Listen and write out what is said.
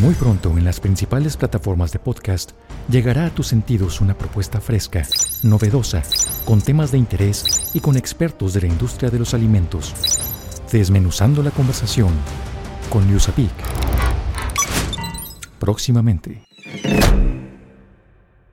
Muy pronto en las principales plataformas de podcast llegará a tus sentidos una propuesta fresca, novedosa, con temas de interés y con expertos de la industria de los alimentos. Desmenuzando la conversación con Yusapik. Próximamente.